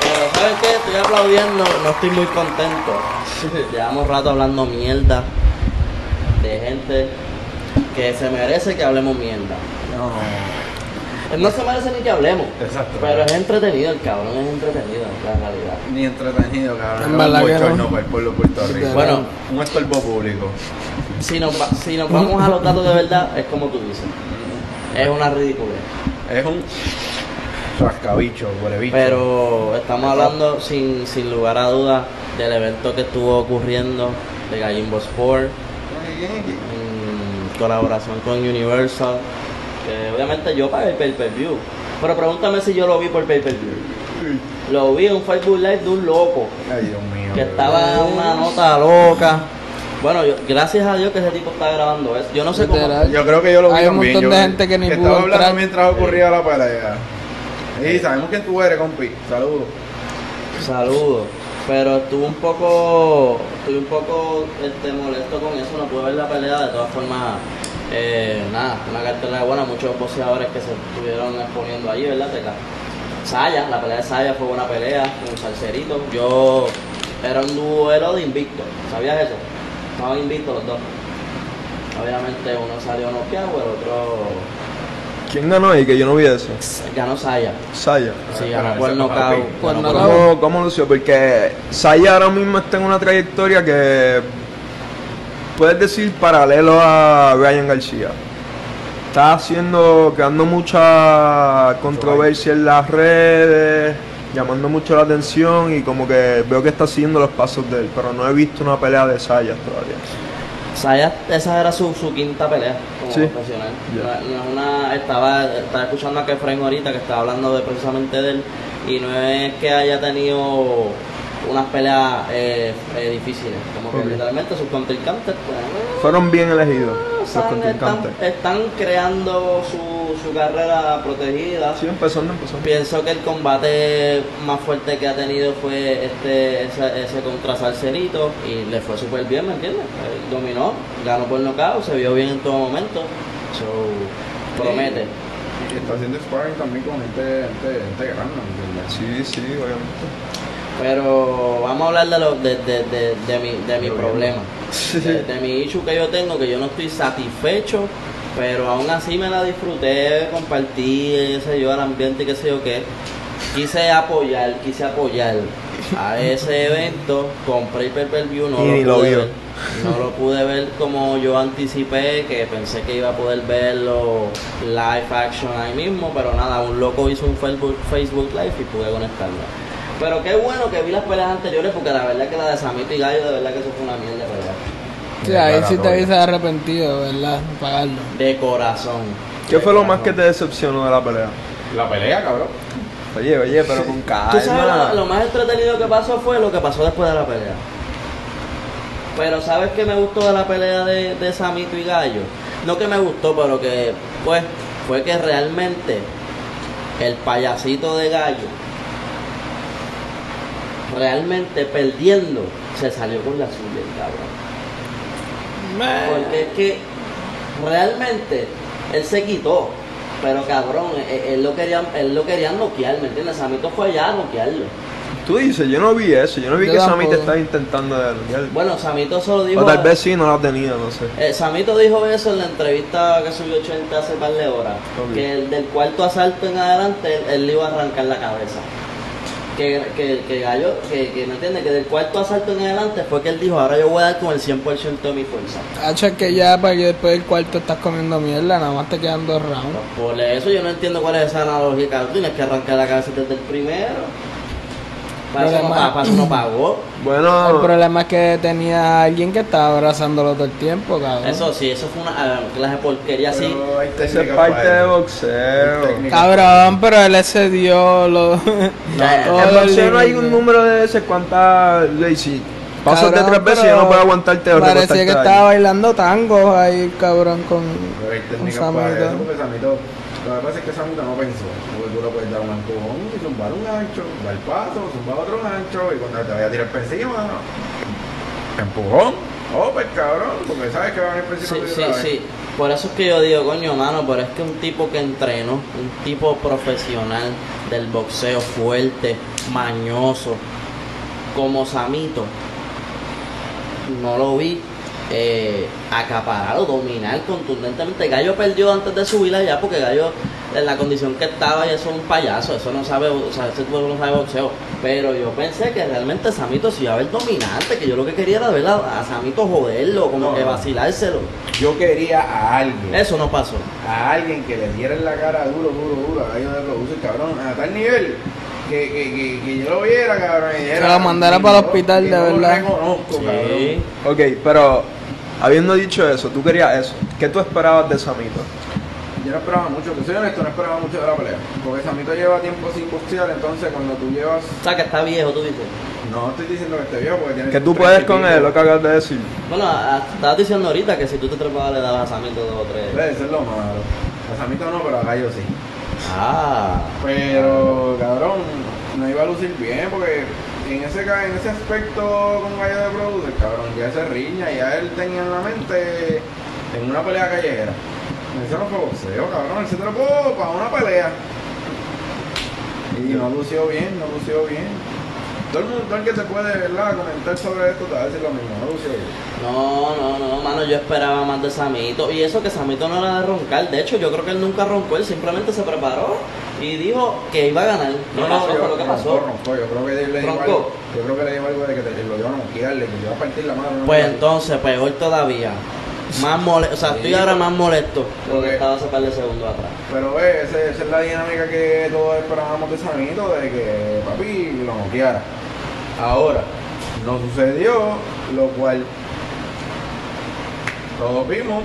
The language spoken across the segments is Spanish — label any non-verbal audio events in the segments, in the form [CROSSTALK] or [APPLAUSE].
Pero ¿sabes qué? Estoy aplaudiendo, no estoy muy contento. [LAUGHS] Llevamos rato hablando mierda de gente que se merece que hablemos mierda. No. No se merece ni que hablemos. Exacto. Pero es entretenido, el cabrón es entretenido, la realidad. Ni entretenido, cabrón. En Es un verdad que no. para el pueblo de Puerto Rico. Bueno, un estorbo público. si nos, va- si nos vamos a los datos de verdad, es como tú dices. Es una ridiculez. Es un rascabicho, huelebicho. Pero estamos hablando sin, sin lugar a dudas del evento que estuvo ocurriendo de Gallimbo Sport en colaboración con Universal. Que obviamente yo pagué el pay-per-view. Pero pregúntame si yo lo vi por pay-per-view. Lo vi en un Facebook Live de un loco Ay, Dios mío. que estaba en una nota loca. Bueno, yo- gracias a Dios que ese tipo está grabando eso. Yo no sé cómo. Yo creo que yo lo vi Hay un también. montón yo de gente que ni pudo estaba hablando entrar. mientras ocurría la pelea. Y sabemos quién tú eres, compi. Saludos. Saludos. Pero estuve un poco, estuve un poco este, molesto con eso, no pude ver la pelea, de todas formas, eh, nada, una cartelera buena, muchos boxeadores que se estuvieron exponiendo allí, ¿verdad? Teca? Saya, la pelea de Saya fue buena pelea, con Salcerito. Yo era un duelo de invicto, ¿sabías eso? Estaban invictos los dos. Obviamente uno salió noqueado, el otro ¿Quién ganó ahí? Que yo no vi eso. ganó Saya. Saya. Sí, ganó por nocaut. ¿Cómo, ¿Cómo lució? Porque Saya ahora mismo está en una trayectoria que puedes decir paralelo a Ryan García. Está haciendo, creando mucha controversia en las redes, llamando mucho la atención y como que veo que está siguiendo los pasos de él, pero no he visto una pelea de Saya todavía. Saya, esa era su, su quinta pelea como Sí. profesional. Ya. No, es una, estaba, estaba escuchando a Kefren ahorita que estaba hablando de precisamente de él y no es que haya tenido unas peleas eh, eh, difíciles, como que Ok. literalmente sus contrincantes pues, Fueron bien elegidos los están, están, contrincantes. están creando su, su carrera protegida. Sí, empezando, empezando. Pienso que el combate más fuerte que ha tenido fue este ese, ese contra Salcerito y le fue súper bien, ¿me entiendes? Él dominó, ganó por nocaut, se vio bien en todo momento. So, promete. Y está haciendo sparring también con gente, gente, gente grande, ¿me entiendes? Sí, sí, obviamente. Pero vamos a hablar de, lo, de, de, de, de mi, de mi problema. [LAUGHS] De, de mi issue que yo tengo, que yo no estoy satisfecho, pero aún así me la disfruté, compartí, qué sé yo, el ambiente y qué sé yo qué. Quise apoyar, quise apoyar a ese [LAUGHS] evento, compré el pay-per-view, no Y lo pude vio. ver. No lo pude ver como yo anticipé, que pensé que iba a poder verlo live action ahí mismo, pero nada, un loco hizo un Facebook, Facebook Live y pude conectarlo. Pero qué bueno que vi las peleas anteriores, porque la verdad que la de Samito y Gallo, de verdad que eso fue una mierda. Sí, ahí sí te hubiese arrepentido, ¿verdad? Pagarlo. De corazón. ¿Qué De fue lo más que te decepcionó de la pelea? La pelea, cabrón. Oye, oye, pero con Tú sabes, calma. lo, lo más entretenido que pasó fue lo que pasó después de la pelea. Pero ¿sabes qué me gustó de la pelea de, de Samito y Gallo? No que me gustó, pero que pues fue que realmente el payasito de Gallo realmente perdiendo se salió con la suya, el cabrón. Porque es que realmente él se quitó. Pero cabrón, él, él lo quería, él lo quería noquear, ¿me entiendes? Samito fue allá a noquearlo. Tú dices, yo no vi eso, yo no vi Yo que tampoco. estaba intentando de Bueno, Samito solo dijo. O tal vez sí, no la tenía, no sé. Eh, Samito dijo eso en la entrevista que subió 80 hace par de horas. Que el del cuarto asalto en adelante él, él le iba a arrancar la cabeza. Que, que, que Gallo, que, que no entiende, que del cuarto asalto en adelante fue que él dijo, ahora yo voy a dar con el 100% de mi fuerza. Hacho, es que ya para que después del cuarto estás comiendo mierda, nada más te quedan dos rounds. Por eso yo no entiendo cuál es esa analogía, cabrón. Tienes que arrancar la cabeza desde el primero. Para eso, no, para eso no pagó. [CLEARS THROAT] El Bueno, problema es que tenía alguien que estaba abrazándolo todo el tiempo, cabrón. Eso sí, eso fue una ah, clase de porquería así. Esa es parte de boxeo. Cabrón, pero él excedió lo... [LAUGHS] Ya, todo En el boxeo no hay un número de veces cuántas. le- Si pasas de Cabrón, tres veces, pero yo no puedo aguantarte Parecía que ahí. estaba bailando tangos ahí, cabrón, con... Pero hay con Samito. Lo que pasa es que Samito no pensó, porque tú le puedes dar un empujón y zumbar un gancho, dar paso, zumbar otro gancho, y cuando te vaya a tirar por encima, empujón, oh, pues cabrón, porque sabes que van a ir por Sí, encima sí, vez. sí. Por eso es que yo digo, coño, mano, pero es que un tipo que entrenó, un tipo profesional del boxeo fuerte, mañoso, como Samito, no lo vi eh, acaparar o dominar contundentemente. Gallo perdió antes de subir allá porque Gallo en la condición que estaba y eso es un payaso, eso no sabe, o sea, ese tipo no sabe boxeo. Pero yo pensé que realmente Samito se iba a ver dominante, que yo lo que quería era ver a, a Samito joderlo, como No, que vacilárselo. Yo quería a alguien. Eso no pasó. a alguien que le diera en la cara duro, duro, duro a Gallo de Producer, cabrón, a tal nivel que, que, que, que yo lo viera, cabrón, y dijera, lo mandara "Ni para el hospital, de no lo verdad". reconozco, Sí. cabrón. Ok, pero habiendo dicho eso, tú querías eso. ¿Qué tú esperabas de Samito? Yo no esperaba mucho, te soy honesto, no esperaba mucho de la pelea. Porque Samito lleva tiempo sin boxear, entonces cuando tú llevas. O sea, que está viejo, tú dices. No estoy diciendo que esté viejo, porque tiene. Que tú puedes con él, lo que acabas de decir. Bueno, estabas diciendo ahorita que si tú te trepabas le dabas a Samito dos o tres. Puede ser lo malo. A Samito no, pero a Gallo sí. Ah, Pero, cabrón, no iba a lucir bien porque en ese, en ese aspecto con Gallo de Producer, cabrón, ya se riña, ya él tenía en la mente en una pelea callejera. Eso no fue boxeo, cabrón, él se trepó para una pelea. Y no lució bien, no lució bien. Todo el mundo, todo el que te puede, ¿verdad? comentar sobre esto te va a decir lo mismo, no lució bien. no, no, no, mano, yo esperaba más de Samito. Y eso que Samito no era de roncar. De hecho, yo creo que él nunca roncó, él simplemente se preparó y dijo que iba a ganar. ¿Qué pasó? yo, Fue lo que pasó. roncó, roncó, yo creo que le dijo algo, yo creo que le dijo algo de que te, lo iban a noquearle, que le iba a partir la mano. ¿no? Pues entonces, peor todavía. Más molesto, o sea, estoy ahora más molesto Porque- estaba hace par de segundos atrás. Pero ve, esa, esa es la dinámica que todos esperábamos de Samito, de que papi lo noqueara. Ahora, no sucedió, lo cual todos vimos.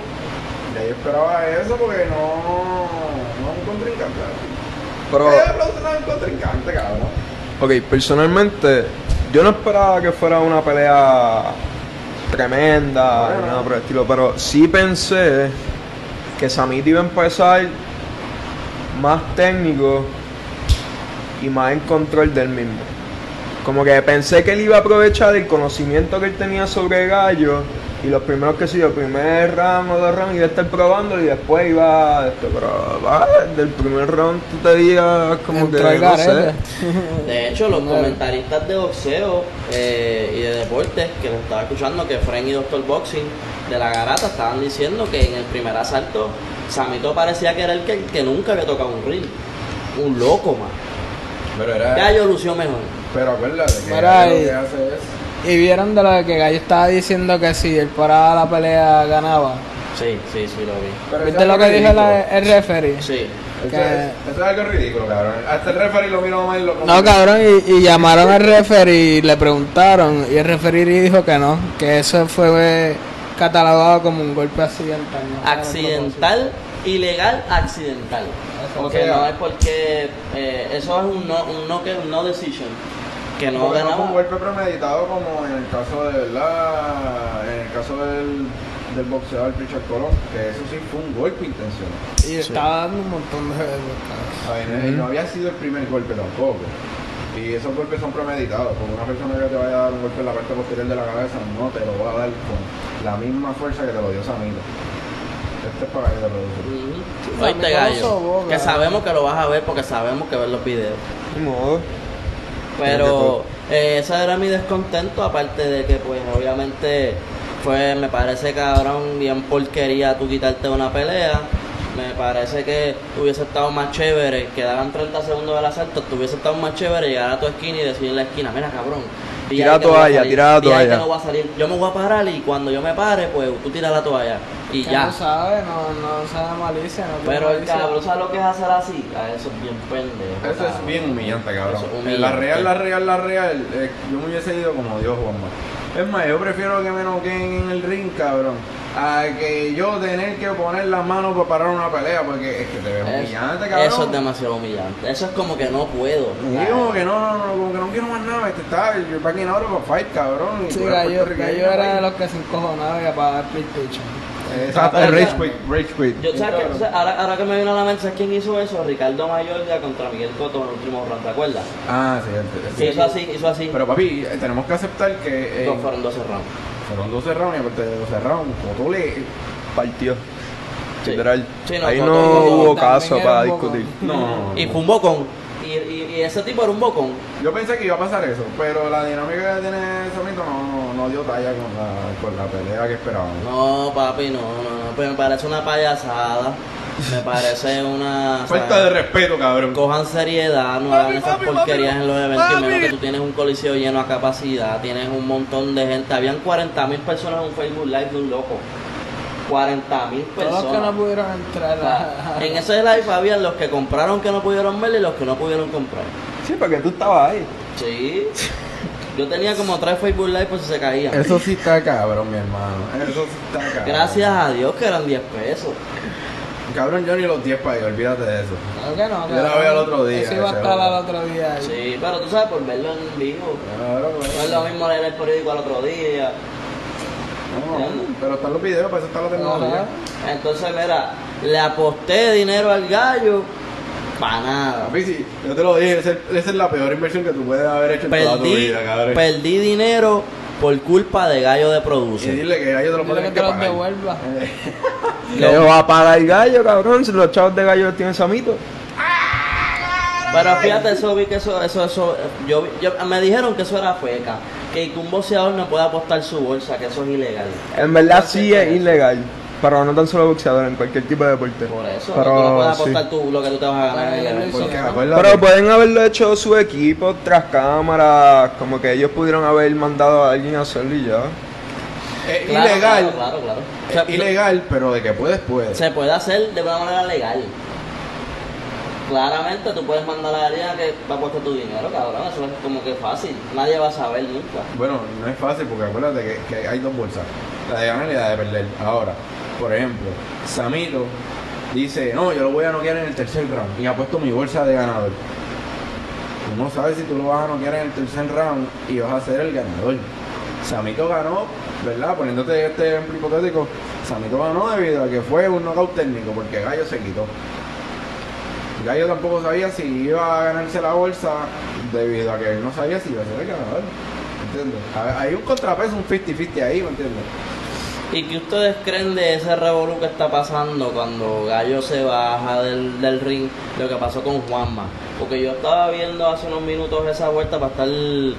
Y yo esperaba eso porque no, no un contrincante. Pero, contrincante, cabrón. ok, personalmente, yo no esperaba que fuera una pelea tremenda, Bueno. nada por el estilo, pero sí pensé que Samito iba a empezar más técnico y más en control del mismo. Como que pensé que él iba a aprovechar el conocimiento que él tenía sobre Gallo y los primeros que sí, el primer round o dos rounds iba a estar probando y después iba a esto, pero va, del primer round tú te digas como que no sé. garete. De hecho, los comentaristas de boxeo eh, y de deportes que los estaba escuchando, que Fren y Doctor Boxing de la garata estaban diciendo que en el primer asalto Samito parecía que era el que, nunca había tocado un ring. Un loco, man. Pero era. Gallo lució mejor. Pero acuérdate que Gallo lo que hace es. Y vieron de lo que Gallo estaba diciendo que si él paraba la pelea ganaba. Sí, sí, sí, lo vi. Pero ¿Viste lo que dijo la- el referee? Sí. Eso, que- es, eso es algo ridículo, cabrón. Hasta el referee lo miró mal. Lo, No, cabrón, y, y llamaron al referee y le preguntaron y el referee dijo que no, que eso fue catalogado como un golpe accidental. ¿no? Accidental, ilegal, accidental. O Que sea- no es porque eh, eso es un no, un no, que, un no decision. Que no Porque no fue un golpe premeditado como en el caso de verdad, en el caso del, del boxeador Richard Colón, que eso sí fue un golpe intencional. Y estaba dando un montón de golpes. Ver, y no había sido el primer golpe tampoco. Y esos golpes son premeditados, porque una persona que te vaya a dar un golpe en la parte posterior de la cabeza no te lo va a dar con la misma fuerza que te lo dio Samito. Este es para que te lo Oíste, Samito lo gallo. Que sabemos que lo vas a ver porque sabemos que ves los videos. Modo. Pero eh, ese era mi descontento, aparte de que pues obviamente fue, me parece cabrón, bien porquería tú quitarte una pelea. Me parece que hubiese estado más chévere, quedaban 30 segundos del asalto, te hubiese estado más chévere llegar a tu esquina y decir en la esquina, mira cabrón. Tira ahí que no voy a toalla, tira la toalla". no voy a salir. Yo me voy a parar y cuando yo me pare, pues tú tiras la toalla. Y ya. No sabe, no, no sabe malicia. No Pero el cabrón, ¿sabes lo que es hacer así? A eso es bien pendejo. Eso es bien humillante, cabrón. La real, la real, la real, eh, yo me hubiese ido como Dios, Juanma. Es más, yo prefiero que me noqueen en el ring, cabrón, a que yo tener que poner las manos para parar una pelea, porque es que te ves Eso- humillante, cabrón. Eso es demasiado humillante. Eso es como que no puedo. Y como que no, no, no, como que no quiero más nada, este está, yo back in ahora para fight, cabrón. y Sí, Gallo, Gallo era de los que se encojonaba y apagaba el PlayStation. Exacto, Pero, rage quit, rage quit. Yo, ¿sabes sea, ahora, ahora que me vino a la mente, ¿sabes quién hizo eso? Ricardo Mayorga contra Miguel Cotto en el último round, ¿te acuerdas? Ah, sí, sí, Sí, hizo así, hizo así. Pero papi, tenemos que aceptar que eh, Dos fueron 12 rounds. Fueron 12 rounds y aparte de 12 rounds, Cotto le Partió. Sí. literal. Sí, no, Ahí no hubo caso para discutir. No. Y fue un bocón. Y, y- y ese tipo era un bocón. Yo pensé que iba a pasar eso, pero la dinámica que tiene Samito no, no, no dio talla con la, con la pelea que esperábamos. No, papi, no, no, no. Pero me parece una payasada. Me parece una. Falta ¿sabes? de respeto, cabrón. Cojan seriedad, no hagan esas porquerías en los eventos, y menos que tú tienes un coliseo lleno a capacidad, tienes un montón de gente. Habían 40 mil personas en un Facebook Live de un loco. 40 mil Todos los que no personas. pudieron entrar a... En ese live habían los que compraron que no pudieron verlo y los que no pudieron comprar. Sí, porque tú estabas ahí. Sí. Yo tenía como tres Facebook Live por si se caían. Eso sí está cabrón, mi hermano. Eso sí está cabrón. Gracias a Dios que eran 10 pesos. Cabrón, yo ni los 10 pagué, olvídate de eso. Claro que no. Yo la veo al otro día, Eso iba a estar otro. al otro día. ahí. Sí, pero tú sabes, por verlo en vivo. Claro, No es lo mismo leer el periódico al otro día. No, pero están los videos, para eso está la tecnología. Ajá. Entonces, mira, le aposté dinero al gallo para nada. Papi, sí, yo te lo dije, esa es, esa es la peor inversión que tú puedes haber hecho en toda tu Perdí, vida, cabrón. perdí dinero por culpa de gallo de Y producer. dile que ellos te lo Dile pueden que que pagar. devuelva. [LAUGHS] Eh, Que va a pagar el gallo, cabrón, si los chavos de gallo los tienen Samito. Pero fíjate, eso vi que eso, eso, eso, yo, vi- yo- me dijeron que eso era feca, que un boxeador no puede apostar su bolsa, que eso es ilegal. En verdad sí es ilegal. Pero no tan solo boxeador, en cualquier tipo de deporte. Por eso, Pero, tú no puedes sí. apostar tú lo que tú te vas a ganar en el Sí, acuérdate, Pero pueden haberlo hecho su equipo tras cámara, como que ellos pudieron haber mandado a alguien a hacerlo y ya. es Claro, ilegal, Claro, claro, claro. es O sea, ilegal, pero de que puedes, puedes. Se puede hacer de una manera legal. Claramente tú puedes mandar a alguien a que va a apostar tu dinero, cabrón. Eso es como que fácil. Nadie va a saber nunca. Bueno, no es fácil porque acuérdate que, que hay dos bolsas, la de ganar y la de perder. Ahora, por ejemplo, Samito dice, no, yo lo voy a noquear en el tercer round y apuesto mi bolsa de ganador. Tú no sabes si tú lo vas a noquear en el tercer round y vas a ser el ganador. Samito ganó, ¿verdad? Poniéndote este ejemplo hipotético, Samito ganó debido a que fue un knockout técnico porque Gallo se quitó. Gallo tampoco sabía si iba a ganarse la bolsa debido a que él no sabía si iba a ser el ganador. ¿Entiendes? Hay un contrapeso, un 50-50 ahí, ¿me entiendes? ¿Y qué ustedes creen de ese revolú que está pasando cuando Gallo se baja del, del ring? Lo que pasó con Juanma. Porque yo estaba viendo hace unos minutos esa vuelta para estar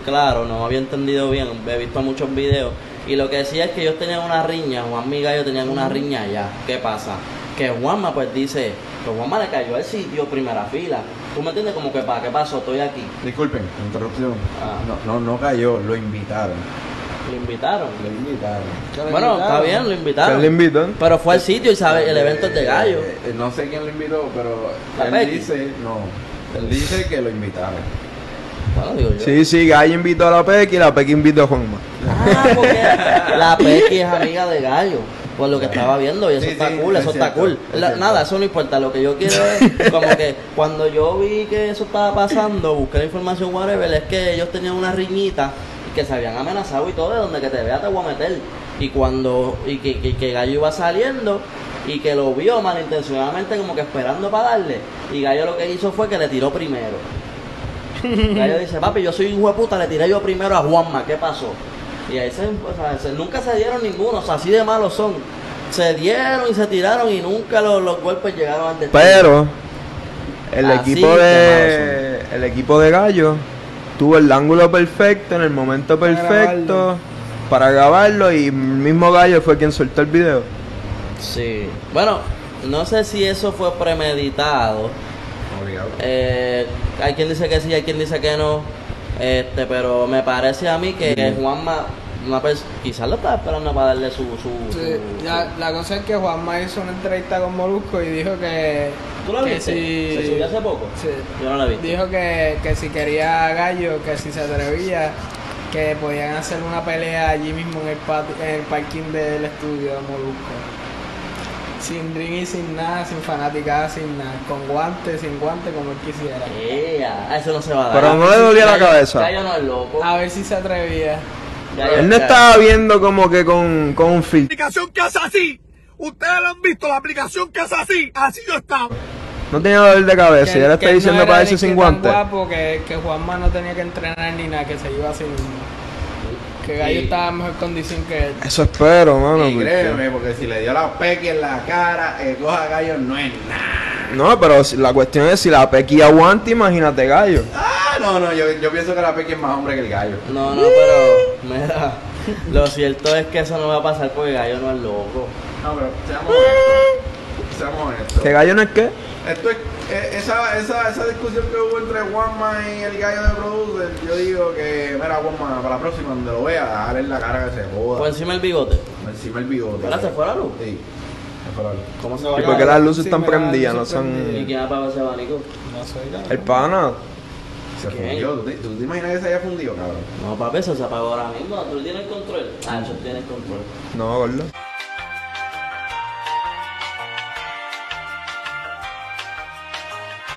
claro, no había entendido bien, he visto muchos videos. Y lo que decía es que ellos tenían una riña, Juanma y Gallo tenían una riña allá. ¿Qué pasa? Que Juanma pues dice, que Juanma le cayó al sitio primera fila. ¿Tú me entiendes? Como que, ¿para qué pasó? Estoy aquí. Disculpen, interrupción. Ah. No, no, no cayó, lo invitaron. Lo invitaron. Lo invitaron. Bueno, invitaron. está bien, lo ¿Quién invitaron. le invitan? Pero fue al sitio y sabe, el evento es de Gallo. Eh, eh, no sé quién lo invitó, pero La él Becky. dice, no, él dice que lo invitaron. Bueno, digo yo. Sí, sí, Gallo invitó a la Pequi y la Pequi invitó a Juanma. Ah, porque [LAUGHS] la Pequi es amiga de Gallo. Por lo que estaba viendo, y eso Sí, está sí, cool, es eso está cool. es La- cierto. nada, eso no importa. Lo que yo quiero es, como que cuando yo vi que eso estaba pasando, busqué la información, whatever, es que ellos tenían una riñita que se habían amenazado y todo, de donde que te vea te voy a meter. Y cuando, y que, que, que Gallo iba saliendo y que lo vio malintencionadamente, como que esperando para darle. Y Gallo lo que hizo fue que le tiró primero. [LAUGHS] Gallo dice, papi, yo soy un hijo de puta, le tiré yo primero a Juanma, ¿qué pasó? Y ahí se, o sea, se- nunca se dieron ninguno, o sea, así de malos son. Se dieron y se tiraron y nunca los, los golpes llegaron al destino. Pero el Así equipo de de el equipo de Gallo tuvo el ángulo perfecto en el momento Para perfecto grabarlo. para grabarlo y el mismo Gallo fue quien soltó el video. Sí. Bueno, no sé si eso fue premeditado. Eh, hay quien dice que sí, hay quien dice que no. Este, pero me parece a mí que Juanma, una quizás lo estaba esperando para darle su. su, Sí, su- ya, la cosa es que Juanma hizo una entrevista con Molusco y dijo que. ¿Tú que viste? si- ¿Se subió hace poco? Sí. Yo no la vi. Dijo que, que si quería a Gallo, que si se atrevía, que podían hacer una pelea allí mismo en el, pati- en el parking del estudio de Molusco. Sin ring y sin nada, sin fanaticada, sin nada. Con guantes, sin guantes, como él quisiera. Ea, eso no se va a dar. Pero no le dolía la cabeza. Gallo no es loco. A ver si se atrevía. Gallo- Él no estaba viendo como que con, con un filtro. aplicación que hace así. Ustedes lo han visto, la aplicación que hace así. Así yo estaba. No tenía dolor de cabeza y ahora está diciendo no que sin guantes. guapo que, que Juanma no tenía que entrenar ni nada, que se iba así mismo. Que Gallo estaba en mejor condición que él. Eso espero, mano. Y porque- créeme, porque si le dio la pequi en la cara, el coja gallo no es nada. No, pero si- la cuestión es si la Pequi aguanta, imagínate gallo. Ah, no, no, yo, yo pienso que la pequi es más hombre que el gallo. No, no, pero mira, lo cierto es que eso no va a pasar porque Gallo no es loco. No, pero seamos Seamos honestos. ¿Que gallo no es qué? Esto es, eh, esa, esa, esa discusión que hubo entre Juanma y el gallo de producer, yo digo que, mira, Juanma, para la próxima, donde lo vea, dale en la cara que se joda. Por encima el bigote. encima el bigote. ¿Ahora se fue la luz? Sí, se fue la luz. ¿Cómo se va ¿Y por qué las luces sí, están prendidas? No son... prendidas. ¿Y quién apaga ese abanico? No soy Gallo. El pana. Se ¿Quién? fundió. ¿Tú te, tú te imaginas que se haya fundido, cabrón? No, papi, eso se apagó ahora mismo. ¿Tú tienes control? Ah, eso tienes control. No, gordo.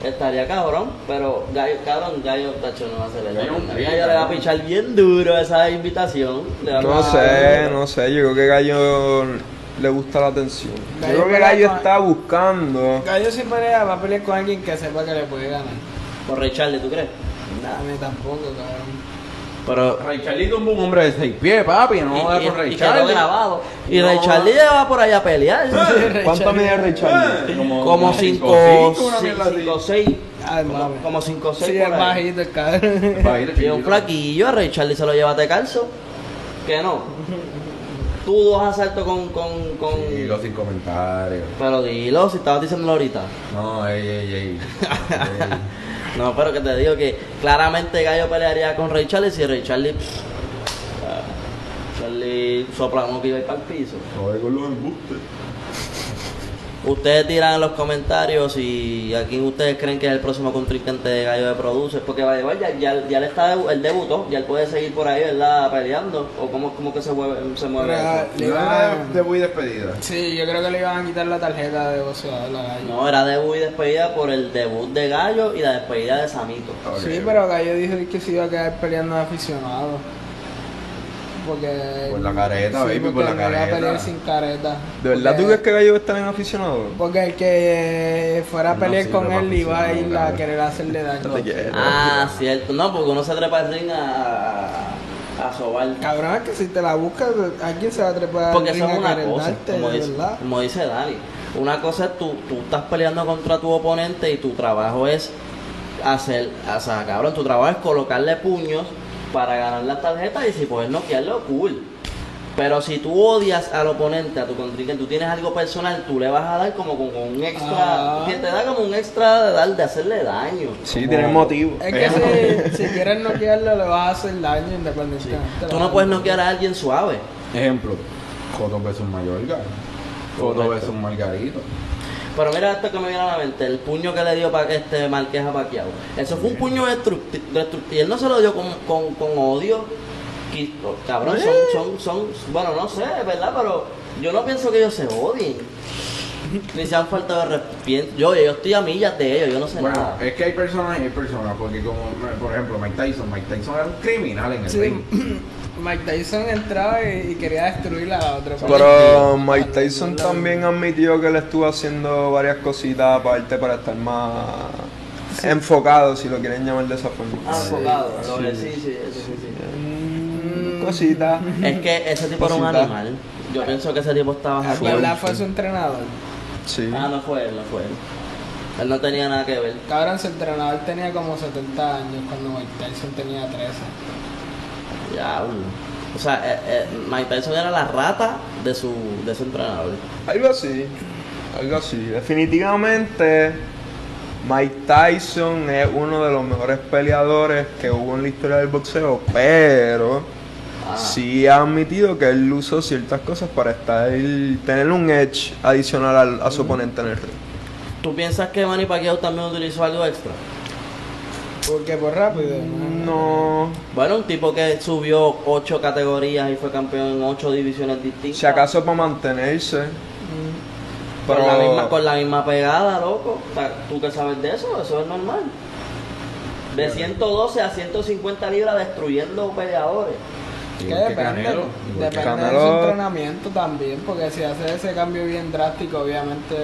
Estaría cabrón, pero Gallo, cabrón, Gallo, tacho, no va a hacer eso. Gallo Gallo le va a pichar bien duro esa invitación. Le va a No sé, no sé. Yo creo que gallo le gusta la atención. Yo creo que gallo con- está buscando. Gallo si pelea va a pelear con alguien que sepa que le puede ganar. Por Ray Charlie, ¿tú crees? A mí tampoco, cabrón. Pero. Ray Charlie tumbó un hombre de seis pies, papi, no jodas con Ray Charlie. grabado. Y No. Ray Charlie ya va por ahí a pelear. ¿Cuánto mide Ray Charlie? Como cinco, 5 cinco, una mierda así. 6 Ay, como, mami. como 5 6 Sí, es bajito el cabrón. A [LAUGHS] el Y un chiquito. flaquillo, a Ray Charlie se lo lleva de calzo. Que no. Tú dos asaltos con. con, con... Sí, lo sin comentarios. Pero dilo, si estabas diciéndolo ahorita. No, ey, ey, ey. Ey. [LAUGHS] No, pero que te digo que claramente Gallo pelearía con Ray Charlie si Ray Charlie. pff, Charlie soplamos que iba para el piso. Joder con los embustes. Ustedes tiran en los comentarios si a quién ustedes creen que es el próximo contrincante de Gallo de Producer, porque va igual ya, ya, ya le está el debutó, ya él puede seguir por ahí, ¿verdad? Peleando, o cómo, cómo que se mueve, se mueve Pero, eso. Le No iban- de muy despedida. Sí, yo creo que le iban a quitar la tarjeta de boxeador a Gallo. No, era debut y despedida por el debut de Gallo y la despedida de Samito. Sí, pero Gallo dijo que se iba a quedar peleando de aficionado. Porque. Por la careta, baby, por la no iba a careta. pelear sin careta. ¿De verdad tú Porque- crees que gallo va a estar en aficionado? Porque el que fuera a No pelear con él iba a ir a querer hacerle daño. [LAUGHS] Ah, cierto. No, porque uno se trepa al ring a, a, a sobar. Cabrón, es que si te la buscas, alguien se va a trepar Porque ring eso es a una cosa, como dice, verdad. como dice Dani. Una cosa es tú, tú estás peleando contra tu oponente y tu trabajo es hacer, o sea, cabrón, tu trabajo es colocarle puños para ganar las tarjetas y si puedes noquearlo, cool. Pero si tú odias al oponente, a tu contrincante, tú tienes algo personal, tú le vas a dar como con, un extra, Ah. que te da como un extra de dar, de hacerle daño. Sí, Como- tiene motivo. Es que si, si quieres noquearlo, le vas a hacer daño independientemente. Tú no puedes noquear a alguien suave. Ejemplo, Coto versus Mayorga. Coto versus Margarito. Pero mira esto que me viene a la mente, el puño que le dio pa este Marqués a Paquiao. Eso fue un puño destructi- destructivo. Él no se lo dio con, con, con odio. Qui- oh, Cabrón, son, son, son, bueno, no sé, ¿verdad? Pero yo no pienso que ellos se odien. Ni se han faltado de respeto. Yo, yo estoy a millas de ellos, yo no sé Bueno, nada. es que hay personas y hay personas, porque como, por ejemplo, Mike Tyson, Mike Tyson era un criminal en el Sí, ring. [CLEARS THROAT] Mike Tyson entraba y, y quería destruir a la otra Pero Mike Tyson también admitió que le estuvo haciendo varias cositas aparte para estar más enfocado, si lo quieren llamar de esa forma. Ah, enfocado, sí, sí, eso sí, sí. Mm, Cositas. Es que ese tipo era un animal. Yo pienso que ese tipo estaba ¿De hackeado. verdad fue su entrenador? Sí. Ah, no fue él, no fue él. Él no tenía nada que ver. Cabrón, su entrenador tenía como 70 años cuando Mike Tyson tenía 13. Diablo. O sea, eh, eh, Mike Tyson era la rata de su, de su entrenador. Algo así. Algo así. Definitivamente, Mike Tyson es uno de los mejores peleadores que hubo en la historia del boxeo, pero Ah. sí ha admitido que él usó ciertas cosas para estar tener un edge adicional al- a su oponente en el ring. ¿Tú piensas que Manny Pacquiao también utilizó algo extra? Porque por rápido. No. Bueno, un tipo que subió ocho categorías y fue campeón en ocho divisiones distintas. Si acaso para mantenerse. Con, Pero la misma, con la misma pegada, loco. O sea, ¿Tú qué sabes de eso? Eso es normal. De 112 a 150 libras destruyendo peleadores. Que que depende, Canelo, que depende de su Canelo. entrenamiento también, porque si hace ese cambio bien drástico, obviamente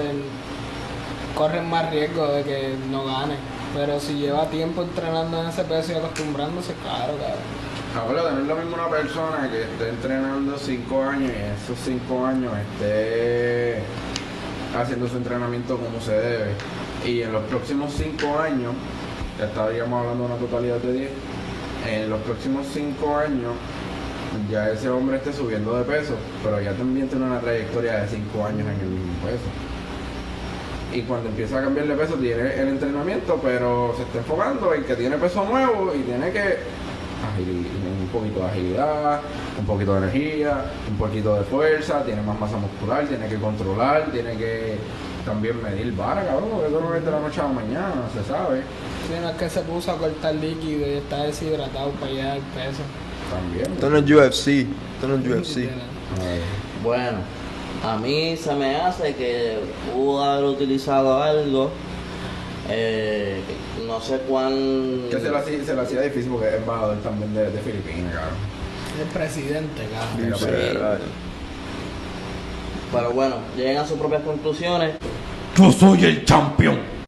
corren más riesgo de que no gane. Pero si lleva tiempo entrenando en ese peso y acostumbrándose, claro, cabrón. Abuelo, no es lo mismo una persona que esté entrenando 5 años y en esos 5 años esté haciendo su entrenamiento como se debe. Y en los próximos 5 años, ya estaríamos hablando de una totalidad de 10, en los próximos 5 años ya ese hombre esté subiendo de peso, pero ya también tiene una trayectoria de 5 años en el mismo peso. Y cuando empieza a cambiar de peso tiene el entrenamiento, pero se está enfocando en que tiene peso nuevo y tiene que agili- un poquito de agilidad, un poquito de energía, un poquito de fuerza, tiene más masa muscular, tiene que controlar, tiene que también medir vara, cabrón, porque eso no es de la noche a la mañana, se sabe. Sí, no es que se puso a cortar líquido y está deshidratado para llegar al peso. También. Esto no es UFC. Esto no es UFC. Bueno, a mí se me hace que pudo haber utilizado algo. eh, no sé cuán. Que se lo, hacía, se lo hacía difícil porque es embajador también de, de Filipinas, cabrón. El presidente, cabrón. Sí. pero- Pero bueno, lleguen a sus propias conclusiones. Yo soy el campeón.